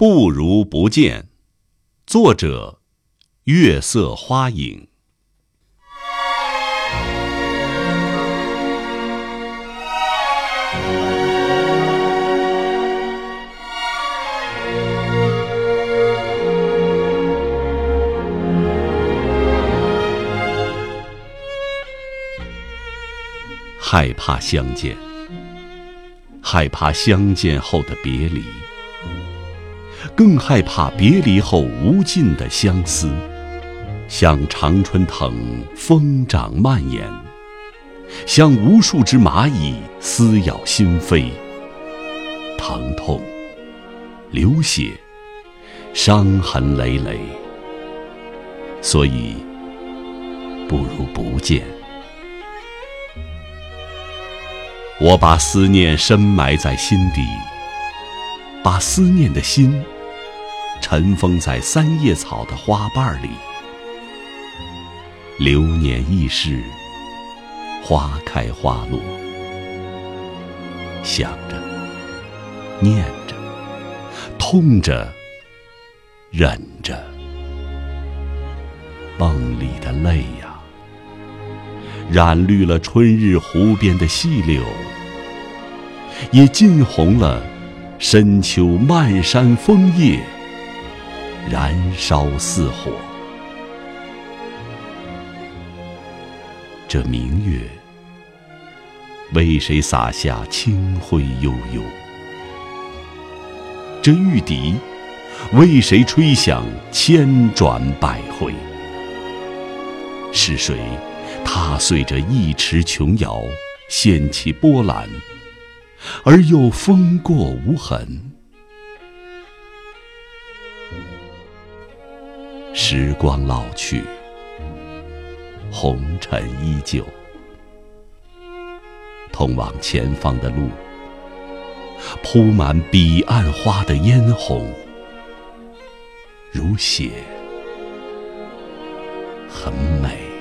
不如不见。作者：月色花影。害怕相见，害怕相见后的别离，更害怕别离后无尽的相思，像常春藤疯长蔓延，像无数只蚂蚁撕咬心扉，疼痛、流血、伤痕累累，所以不如不见。我把思念深埋在心底，把思念的心尘封在三叶草的花瓣里。流年易逝，花开花落，想着，念着，痛着，忍着，梦里的泪呀。染绿了春日湖边的细柳，也浸红了深秋漫山枫叶，燃烧似火。这明月为谁洒下清辉悠悠？这玉笛为谁吹响千转百回？是谁？踏碎这一池琼瑶，掀起波澜，而又风过无痕。时光老去，红尘依旧。通往前方的路，铺满彼岸花的嫣红，如血，很美。